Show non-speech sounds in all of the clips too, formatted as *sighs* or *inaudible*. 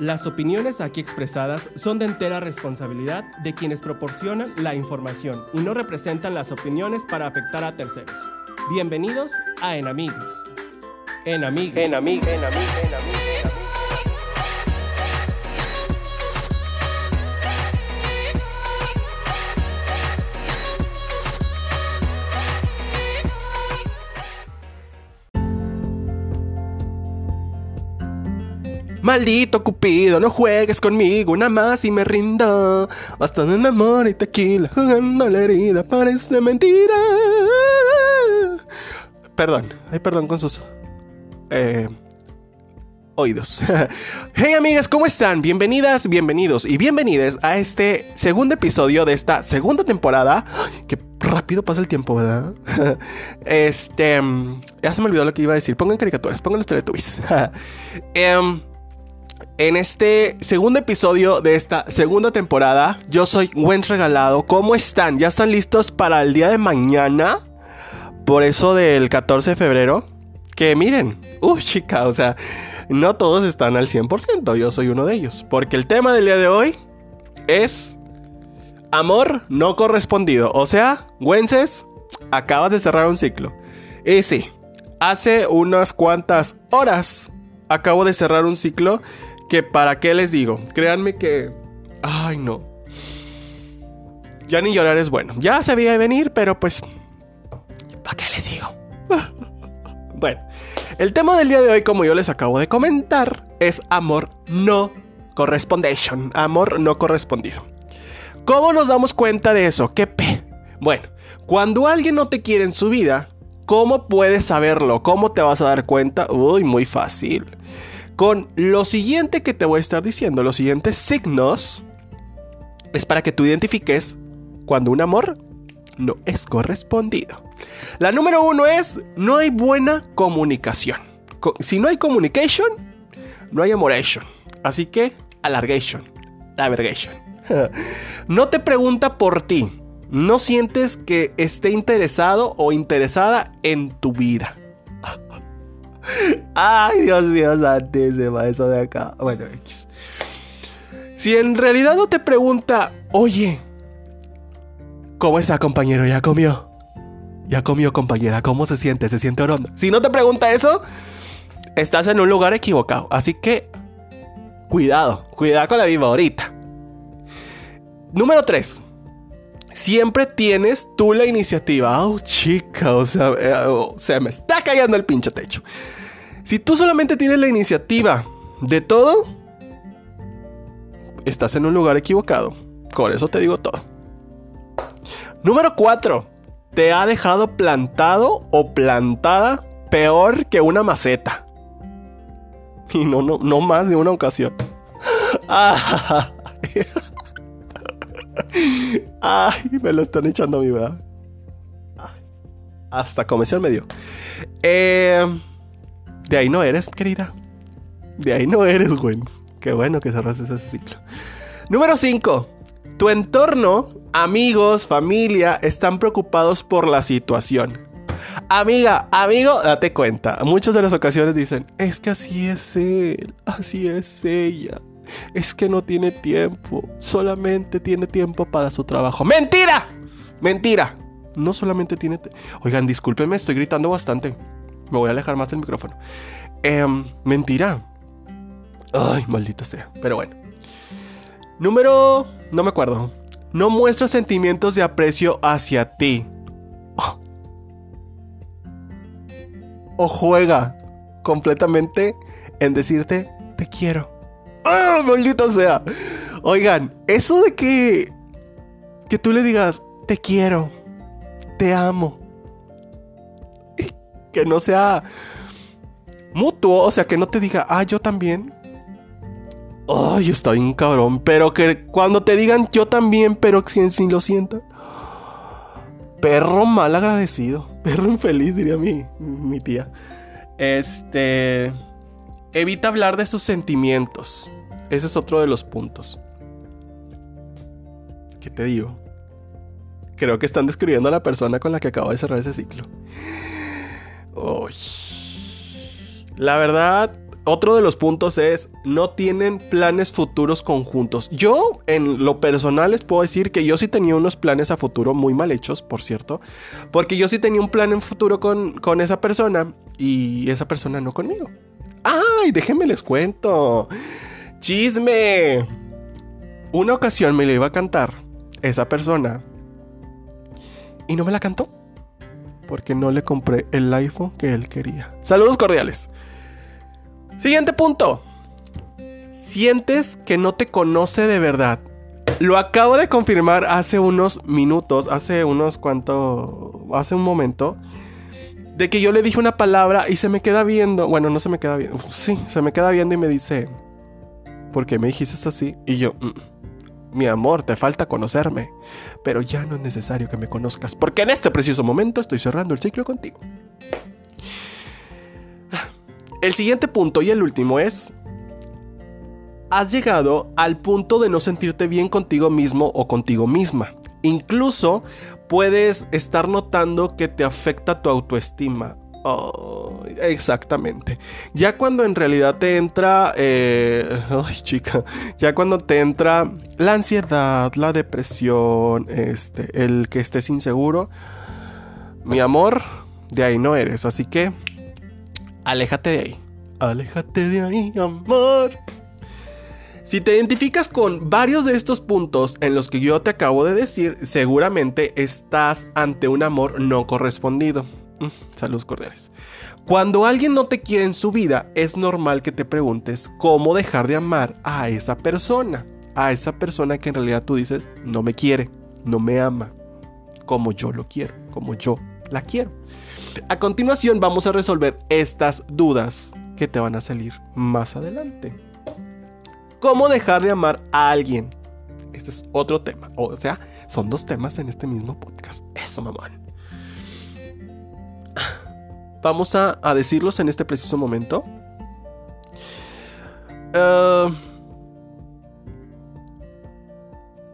Las opiniones aquí expresadas son de entera responsabilidad de quienes proporcionan la información y no representan las opiniones para afectar a terceros. Bienvenidos a. Enamigos. Enamigos. Enamigos. Maldito Cupido, no juegues conmigo una más y me rindo. Basta de amor y tequila, jugando la herida, parece mentira. Perdón, ay, perdón con sus eh, oídos. *laughs* hey amigas, ¿cómo están? Bienvenidas, bienvenidos y bienvenidas a este segundo episodio de esta segunda temporada. Qué rápido pasa el tiempo, ¿verdad? *laughs* este, ya se me olvidó lo que iba a decir. Pongan caricaturas, pongan los Teletubbies. um, *laughs* en este segundo episodio de esta segunda temporada, yo soy Wenz Regalado. ¿Cómo están? ¿Ya están listos para el día de mañana? Por eso del 14 de febrero. Que miren, uy chica, o sea, no todos están al 100%, yo soy uno de ellos. Porque el tema del día de hoy es amor no correspondido. O sea, Wences, acabas de cerrar un ciclo. Y sí, hace unas cuantas horas acabo de cerrar un ciclo que para qué les digo. Créanme que... Ay, no. Ya ni llorar es bueno. Ya se veía venir, pero pues... ¿Para qué les digo? *laughs* bueno, el tema del día de hoy, como yo les acabo de comentar, es amor no correspondation. Amor no correspondido. ¿Cómo nos damos cuenta de eso? ¿Qué pe? Bueno, cuando alguien no te quiere en su vida, ¿cómo puedes saberlo? ¿Cómo te vas a dar cuenta? Uy, muy fácil con lo siguiente que te voy a estar diciendo, los siguientes signos, es para que tú identifiques cuando un amor no es correspondido. La número uno es, no hay buena comunicación. Si no hay communication, no hay amoration. Así que, alargation, avergation. *laughs* no te pregunta por ti. No sientes que esté interesado o interesada en tu vida. Ay, Dios mío, santísima, eso de acá. Bueno, Si en realidad no te pregunta, oye, ¿cómo está, compañero? ¿Ya comió? ¿Ya comió, compañera? ¿Cómo se siente? ¿Se siente orondo? Si no te pregunta eso, estás en un lugar equivocado. Así que, cuidado, cuidado con la viva ahorita. Número 3 siempre tienes tú la iniciativa. Oh, chica, o sea, eh, oh, se me está cayendo el pinche techo. Si tú solamente tienes la iniciativa de todo, estás en un lugar equivocado. Con eso te digo todo. Número 4. Te ha dejado plantado o plantada peor que una maceta. Y no, no, no más de una ocasión. *laughs* Ah, Ay, me lo están echando a mí, ¿verdad? Hasta comisión me dio. Eh, de ahí no eres, querida. De ahí no eres, güey. Qué bueno que cerraste ese ciclo. Número 5. Tu entorno, amigos, familia, están preocupados por la situación. Amiga, amigo, date cuenta. Muchas de las ocasiones dicen, es que así es él, así es ella es que no tiene tiempo, solamente tiene tiempo para su trabajo. ¡Mentira! ¡Mentira! No solamente tiene... Oigan, discúlpenme, estoy gritando bastante. Me voy a alejar más del micrófono. Em, mentira. Ay, maldita sea. Pero bueno. Número... No me acuerdo. No muestra sentimientos de aprecio hacia ti. O juega completamente en decirte te quiero. ¡Ah, maldito sea! Oigan, eso de que. Que tú le digas, te quiero, te amo. que no sea mutuo, o sea, que no te diga, ah, yo también. Ay, está bien cabrón. Pero que cuando te digan yo también, pero que sí lo sientan. Perro mal agradecido. Perro infeliz, diría mi, mi tía. Este. Evita hablar de sus sentimientos. Ese es otro de los puntos. ¿Qué te digo? Creo que están describiendo a la persona con la que acabo de cerrar ese ciclo. La verdad, otro de los puntos es, no tienen planes futuros conjuntos. Yo, en lo personal, les puedo decir que yo sí tenía unos planes a futuro muy mal hechos, por cierto. Porque yo sí tenía un plan en futuro con, con esa persona y esa persona no conmigo. ¡Ay! Déjenme les cuento. Chisme. Una ocasión me lo iba a cantar esa persona y no me la cantó porque no le compré el iPhone que él quería. Saludos cordiales. Siguiente punto. Sientes que no te conoce de verdad. Lo acabo de confirmar hace unos minutos, hace unos cuantos, hace un momento, de que yo le dije una palabra y se me queda viendo, bueno, no se me queda viendo, sí, se me queda viendo y me dice, ¿por qué me dijiste así? Y yo, mm, mi amor, te falta conocerme, pero ya no es necesario que me conozcas, porque en este preciso momento estoy cerrando el ciclo contigo. El siguiente punto y el último es, has llegado al punto de no sentirte bien contigo mismo o contigo misma. Incluso puedes estar notando que te afecta tu autoestima. Oh, exactamente. Ya cuando en realidad te entra, eh, ay chica, ya cuando te entra la ansiedad, la depresión, este, el que estés inseguro, mi amor, de ahí no eres. Así que aléjate de ahí. Aléjate de ahí, amor. Si te identificas con varios de estos puntos en los que yo te acabo de decir, seguramente estás ante un amor no correspondido. *laughs* Saludos cordiales. Cuando alguien no te quiere en su vida, es normal que te preguntes cómo dejar de amar a esa persona. A esa persona que en realidad tú dices no me quiere, no me ama, como yo lo quiero, como yo la quiero. A continuación vamos a resolver estas dudas que te van a salir más adelante. ¿Cómo dejar de amar a alguien? Este es otro tema. O sea, son dos temas en este mismo podcast. Eso, mamón. Vamos a, decirlos en este preciso momento. Eh,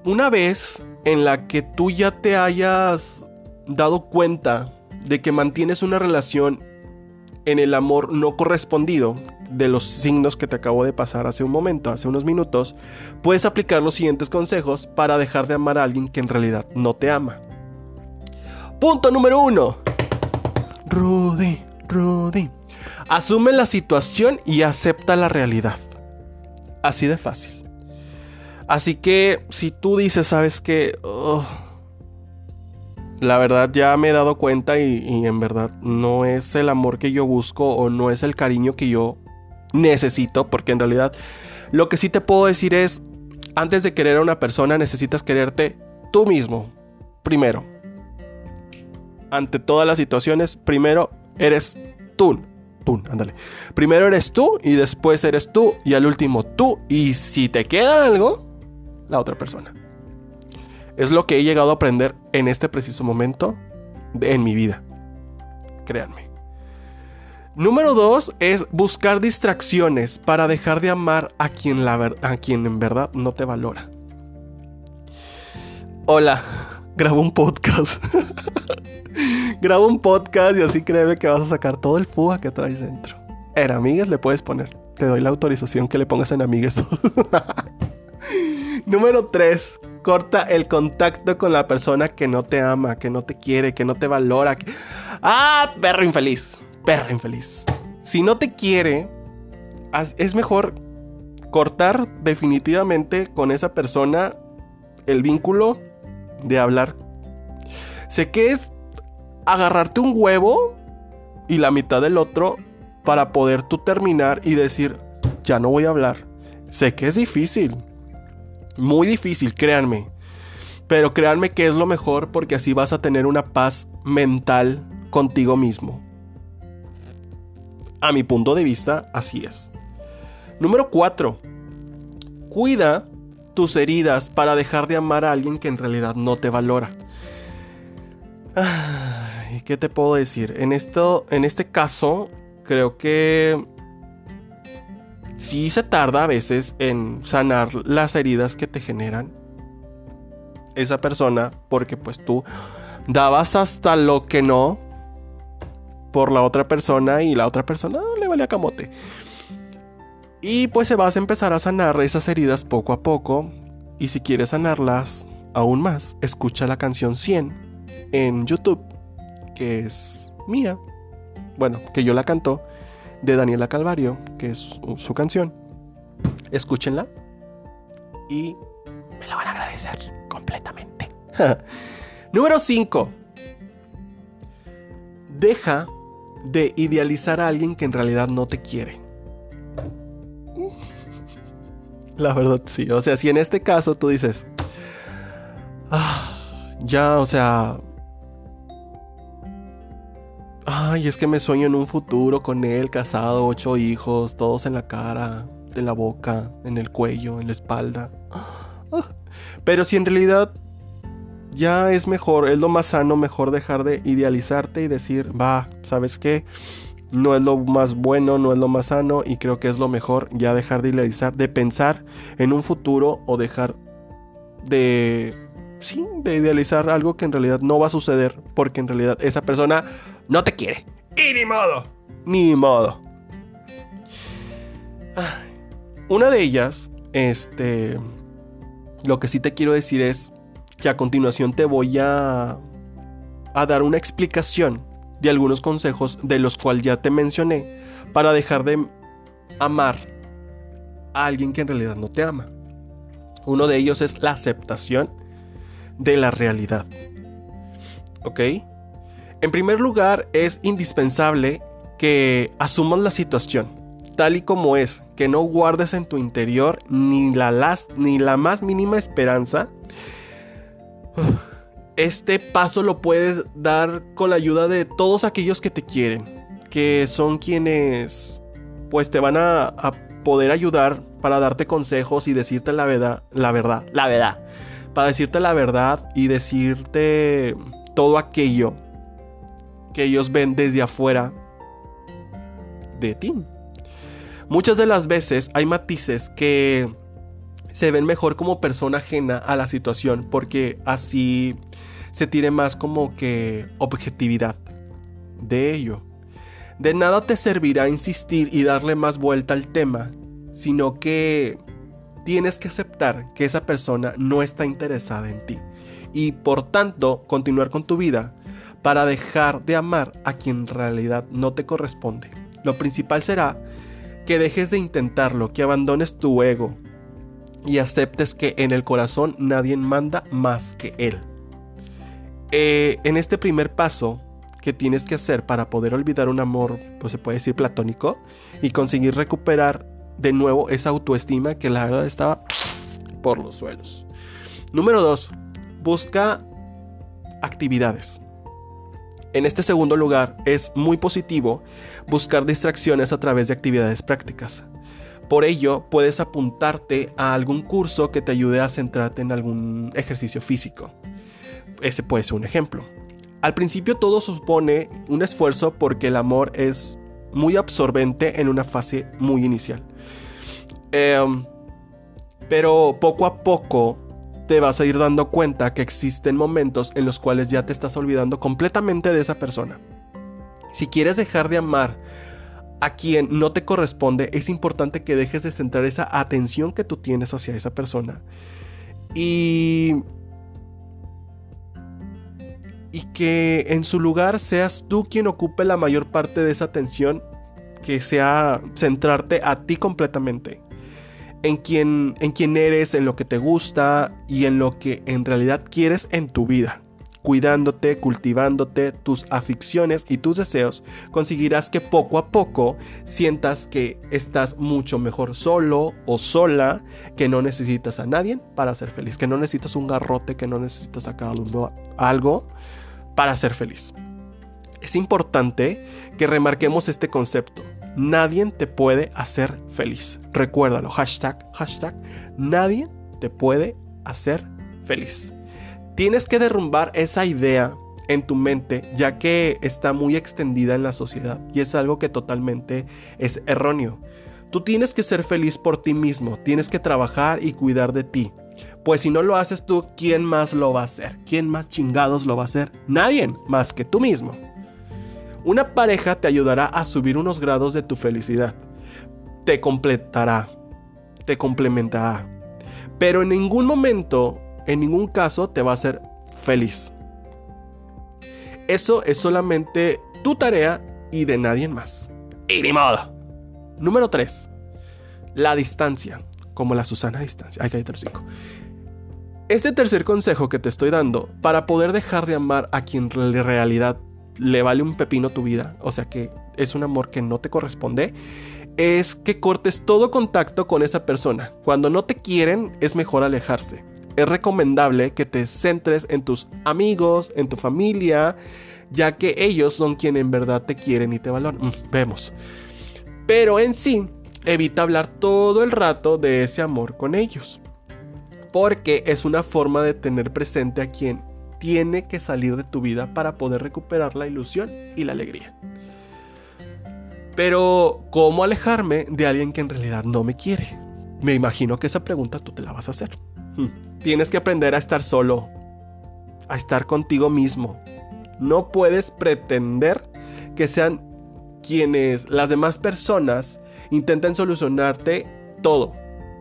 una vez en la que tú ya te hayas dado cuenta de que mantienes una relación en el amor no correspondido de los signos que te acabo de pasar hace un momento, hace unos minutos, puedes aplicar los siguientes consejos para dejar de amar a alguien que en realidad no te ama. Punto número uno. Rudy, Rudy. Asume la situación y acepta la realidad. Así de fácil. Así que si tú dices, sabes que la verdad ya me he dado cuenta y, en verdad no es el amor que yo busco o no es el cariño que yo necesito, porque en realidad lo que sí te puedo decir es, antes de querer a una persona necesitas quererte tú mismo, primero. Ante todas las situaciones, primero eres tú. Tú, ándale. Primero eres tú y después eres tú y al último tú. Y si te queda algo, la otra persona. Es lo que he llegado a aprender en este preciso momento en mi vida. Créanme. Número dos es buscar distracciones para dejar de amar a quien, a quien en verdad no te valora. Hola, *laughs* grabo un podcast. *laughs* grabo un podcast y así créeme que vas a sacar todo el fuga que traes dentro. En amigas le puedes poner. Te doy la autorización que le pongas en amigas. *laughs* Número 3 corta el contacto con la persona que no te ama, que no te quiere, que no te valora. Ah, perro infeliz, perro infeliz. Si no te quiere, es mejor cortar definitivamente con esa persona el vínculo de hablar. Sé que es agarrarte un huevo y la mitad del otro para poder tú terminar y decir, ya no voy a hablar. Sé que es difícil, muy difícil, créanme. Pero créanme que es lo mejor porque así vas a tener una paz mental contigo mismo. A mi punto de vista, así es. Número 4. Cuida tus heridas para dejar de amar a alguien que en realidad no te valora. ¿Qué te puedo decir? En, esto, en este caso, creo que sí se tarda a veces en sanar las heridas que te generan esa persona porque pues tú dabas hasta lo que no por la otra persona y la otra persona no le valía camote. Y pues se vas a empezar a sanar esas heridas poco a poco. Y si quieres sanarlas aún más, escucha la canción 100 en YouTube, que es mía. Bueno, que yo la canto, de Daniela Calvario, que es su, canción. Escúchenla y me la van a agradecer completamente. *laughs* Número 5. Deja de idealizar a alguien que en realidad no te quiere. *laughs* La verdad, sí. O sea, si en este caso tú dices, ah, ya, o sea, ay, es que me sueño en un futuro con él, casado, ocho hijos, todos en la cara, en la boca, en el cuello, en la espalda. *gasps* Pero si en realidad ya es mejor, es lo más sano, mejor dejar de idealizarte y decir, va, ¿sabes qué? No es lo más bueno, no es lo más sano y creo que es lo mejor ya dejar de idealizar, de pensar en un futuro o dejar de, sí, de idealizar algo que en realidad no va a suceder porque en realidad esa persona no te quiere. Y ni modo, ni modo. Una de ellas, este, lo que sí te quiero decir es que a continuación te voy a, a dar una explicación de algunos consejos de los cuales ya te mencioné para dejar de amar a alguien que en realidad no te ama. Uno de ellos es la aceptación de la realidad. ¿Ok? En primer lugar, es indispensable que asumas la situación tal y como es, que no guardes en tu interior ni la, ni la más mínima esperanza. *sighs* Este paso lo puedes dar con la ayuda de todos aquellos que te quieren, que son quienes pues te van a, a poder ayudar para darte consejos y decirte la verdad, la verdad, la verdad, para decirte la verdad y decirte todo aquello que ellos ven desde afuera de ti. Muchas de las veces hay matices que se ven mejor como persona ajena a la situación porque así se tiene más como que objetividad de ello. De nada te servirá insistir y darle más vuelta al tema, sino que tienes que aceptar que esa persona no está interesada en ti y por tanto continuar con tu vida para dejar de amar a quien en realidad no te corresponde. Lo principal será que dejes de intentarlo, que abandones tu ego y aceptes que en el corazón nadie manda más que él. Eh, en este primer paso que tienes que hacer para poder olvidar un amor, pues se puede decir platónico, y conseguir recuperar de nuevo esa autoestima que la verdad estaba por los suelos. Número 2. Busca actividades. En este segundo lugar, es muy positivo buscar distracciones a través de actividades prácticas. Por ello, puedes apuntarte a algún curso que te ayude a centrarte en algún ejercicio físico. Ese puede ser un ejemplo. Al principio todo supone un esfuerzo porque el amor es muy absorbente en una fase muy inicial. Em, pero poco a poco te vas a ir dando cuenta que existen momentos en los cuales ya te estás olvidando completamente de esa persona. Si quieres dejar de amar a quien no te corresponde, es importante que dejes de centrar esa atención que tú tienes hacia esa persona. Y... Y que en su lugar seas tú quien ocupe la mayor parte de esa atención, que sea centrarte a ti completamente en quién, eres, en lo que te gusta y en lo que en realidad quieres en tu vida. Cuidándote, cultivándote tus aficiones y tus deseos, conseguirás que poco a poco sientas que estás mucho mejor solo o sola, que no necesitas a nadie para ser feliz, que no necesitas un garrote, que no necesitas sacar algo para ser feliz. Es importante que remarquemos este concepto. Nadie te puede hacer feliz. Recuérdalo, hashtag, hashtag, nadie te puede hacer feliz. Tienes que derrumbar esa idea en tu mente, ya que está muy extendida en la sociedad y es algo que totalmente es erróneo. Tú tienes que ser feliz por ti mismo, tienes que trabajar y cuidar de ti. Pues si no lo haces tú, ¿quién más lo va a hacer? ¿Quién más chingados lo va a hacer? Nadie más que tú mismo. Una pareja te ayudará a subir unos grados de tu felicidad, te completará, te complementará. Pero en ningún momento, en ningún caso, te va a hacer feliz. Eso es solamente tu tarea y de nadie más. Y ni modo. Número 3. La distancia. Como la Susana distancia. Ay, cállate cinco. Este tercer consejo que te estoy dando, para poder dejar de amar a quien en realidad le vale un pepino tu vida, o sea que es un amor que no te corresponde, es que cortes todo contacto con esa persona. Cuando no te quieren, es mejor alejarse. Es recomendable que te centres en tus amigos, en tu familia, ya que ellos son quienes en verdad te quieren y te valoran. Mm, vemos. Pero en sí, evita hablar todo el rato de ese amor con ellos. Porque es una forma de tener presente a quien tiene que salir de tu vida para poder recuperar la ilusión y la alegría. Pero, ¿cómo alejarme de alguien que en realidad no me quiere? Me imagino que esa pregunta tú te la vas a hacer. Hmm. Tienes que aprender a estar solo, a estar contigo mismo. No puedes pretender que sean quienes las demás personas intenten solucionarte todo,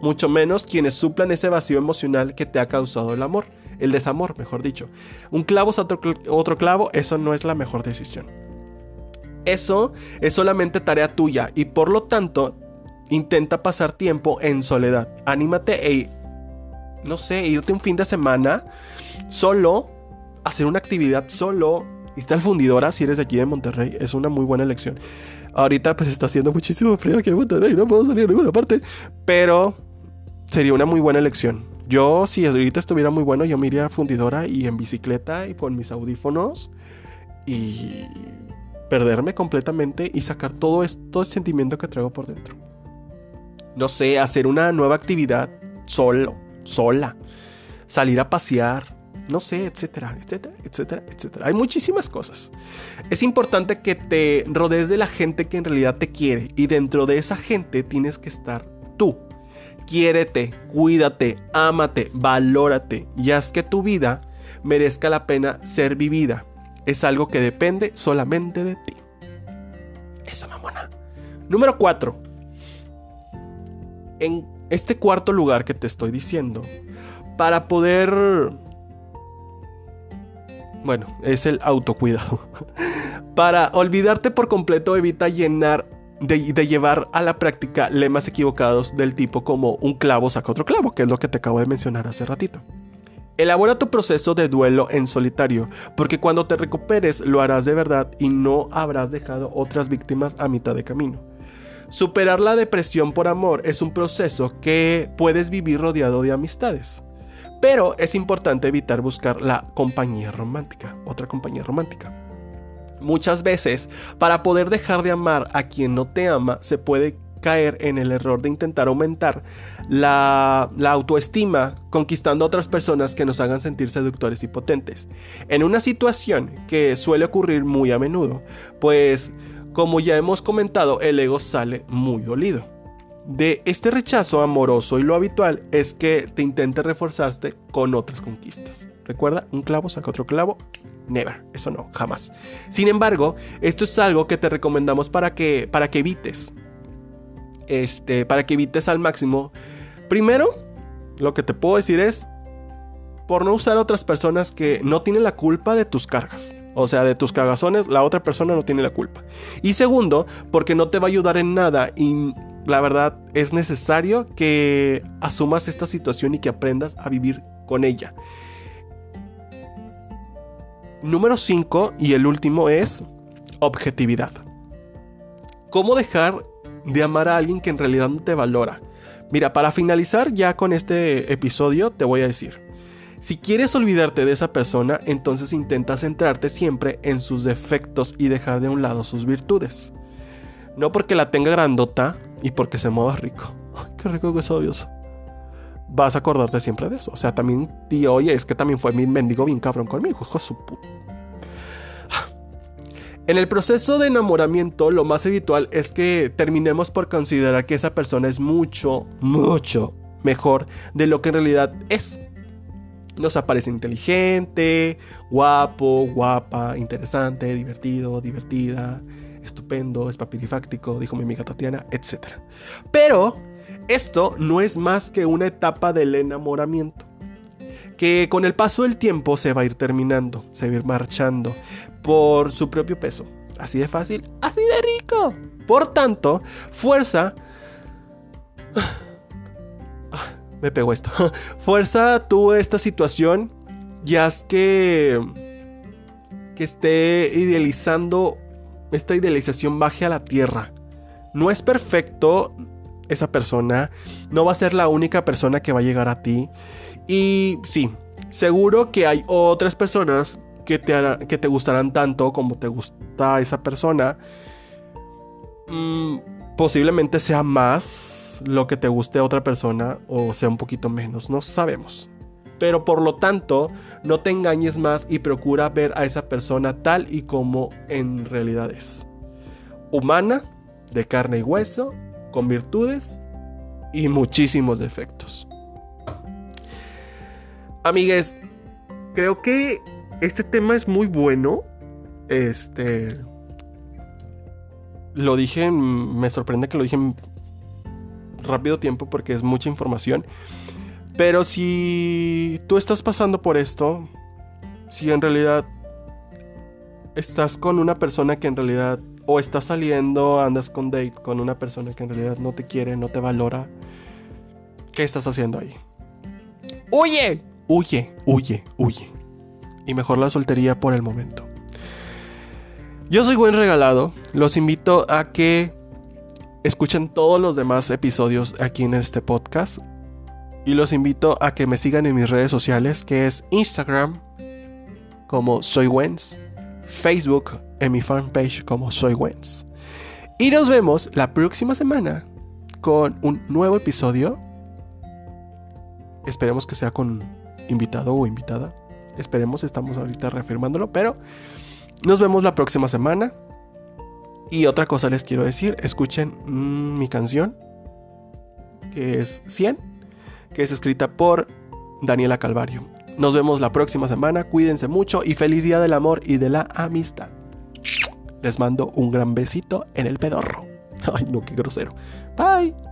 mucho menos quienes suplan ese vacío emocional que te ha causado el amor, el desamor, mejor dicho. Un clavo es otro, otro clavo, eso no es la mejor decisión. Eso es solamente tarea tuya y por lo tanto intenta pasar tiempo en soledad. Anímate e, no sé, irte un fin de semana solo, hacer una actividad solo, irte al fundidora si eres de aquí de Monterrey, es una muy buena elección. Ahorita pues está haciendo muchísimo frío aquí en Monterrey, no puedo salir a ninguna parte, pero sería una muy buena elección. Yo, si ahorita estuviera muy bueno, yo me iría a fundidora y en bicicleta y con mis audífonos y perderme completamente y sacar todo esto, sentimiento que traigo por dentro. No sé, hacer una nueva actividad solo, sola, salir a pasear, no sé, etcétera, etcétera, etcétera, etcétera. Hay muchísimas cosas. Es importante que te rodees de la gente que en realidad te quiere y dentro de esa gente tienes que estar tú. Quiérete, cuídate, ámate, valórate y haz que tu vida merezca la pena ser vivida es algo que depende solamente de ti. Eso, mamona. Número 4. En este cuarto lugar que te estoy diciendo, para poder... Bueno, es el autocuidado. *laughs* para olvidarte por completo, evita llenar de, llevar a la práctica lemas equivocados del tipo como un clavo saca otro clavo, que es lo que te acabo de mencionar hace ratito. Elabora tu proceso de duelo en solitario, porque cuando te recuperes lo harás de verdad y no habrás dejado otras víctimas a mitad de camino. Superar la depresión por amor es un proceso que puedes vivir rodeado de amistades. Pero es importante evitar buscar la compañía romántica, otra compañía romántica. Muchas veces, para poder dejar de amar a quien no te ama, se puede caer en el error de intentar aumentar la, autoestima conquistando a otras personas que nos hagan sentir seductores y potentes. En una situación que suele ocurrir muy a menudo, pues como ya hemos comentado, el ego sale muy dolido. De este rechazo amoroso y lo habitual es que te intente reforzarte con otras conquistas. Recuerda, un clavo saca otro clavo. Never, eso no, jamás. Sin embargo, esto es algo que te recomendamos para que, para que evites este, para que evites al máximo. Primero, lo que te puedo decir es por no usar a otras personas que no tienen la culpa de tus cargas. O sea, de tus cagazones, la otra persona no tiene la culpa. Y segundo, porque no te va a ayudar en nada y la verdad es necesario que asumas esta situación y que aprendas a vivir con ella. Número 5 y el último es objetividad. ¿Cómo dejar de amar a alguien que en realidad no te valora. Mira, para finalizar ya con este episodio te voy a decir, si quieres olvidarte de esa persona, entonces intenta centrarte siempre en sus defectos y dejar de un lado sus virtudes. No porque la tenga grandota y porque se mueva rico. *laughs* Ay, qué rico que es. Vas a acordarte siempre de eso. O sea, también, tío, oye, es que también fue mi mendigo bien cabrón conmigo, hijo su puta. En el proceso de enamoramiento, lo más habitual es que terminemos por considerar que esa persona es mucho, mucho mejor de lo que en realidad es. Nos aparece inteligente, guapo, guapa, interesante, divertido, divertida, estupendo, es papirifáctico, dijo mi amiga Tatiana, etc. Pero esto no es más que una etapa del enamoramiento que con el paso del tiempo se va a ir terminando, se va a ir marchando por su propio peso. Así de fácil, así de rico. Por tanto, fuerza... Me pegó esto. Fuerza tú esta situación y haz que... Que esté idealizando... Esta idealización baje a la tierra. No es perfecto esa persona. No va a ser la única persona que va a llegar a ti. Y sí, seguro que hay otras personas que te, que te gustarán tanto como te gusta esa persona. Mm, posiblemente sea más lo que te guste a otra persona o sea un poquito menos, no sabemos. Pero por lo tanto, no te engañes más y procura ver a esa persona tal y como en realidad es. Humana, de carne y hueso, con virtudes y muchísimos defectos. Amigues, creo que este tema es muy bueno. Este. Lo dije, me sorprende que lo dije en rápido tiempo porque es mucha información. Pero si tú estás pasando por esto, si en realidad estás con una persona que en realidad o estás saliendo, andas con date con una persona que en realidad no te quiere, no te valora, ¿qué estás haciendo ahí? Huye, huye, huye, huye. Y mejor la soltería por el momento. Yo soy buen regalado, los invito a que escuchen todos los demás episodios aquí en este podcast. Y los invito a que me sigan en mis redes sociales que es Instagram como soy Wens, Facebook en mi fanpage como soy Wens. Y nos vemos la próxima semana con un nuevo episodio. Esperemos que sea con invitado o invitada. Esperemos, estamos ahorita reafirmándolo, pero nos vemos la próxima semana. Y otra cosa les quiero decir, escuchen mm, mi canción, que es 100, que es escrita por Daniela Calvario. Nos vemos la próxima semana, cuídense mucho y feliz día del amor y de la amistad. Les mando un gran besito en el pedorro. *laughs* Ay, no, qué grosero. Bye.